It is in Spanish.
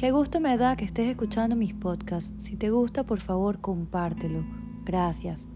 Qué gusto me da que estés escuchando mis podcasts. Si te gusta, por favor, compártelo. Gracias.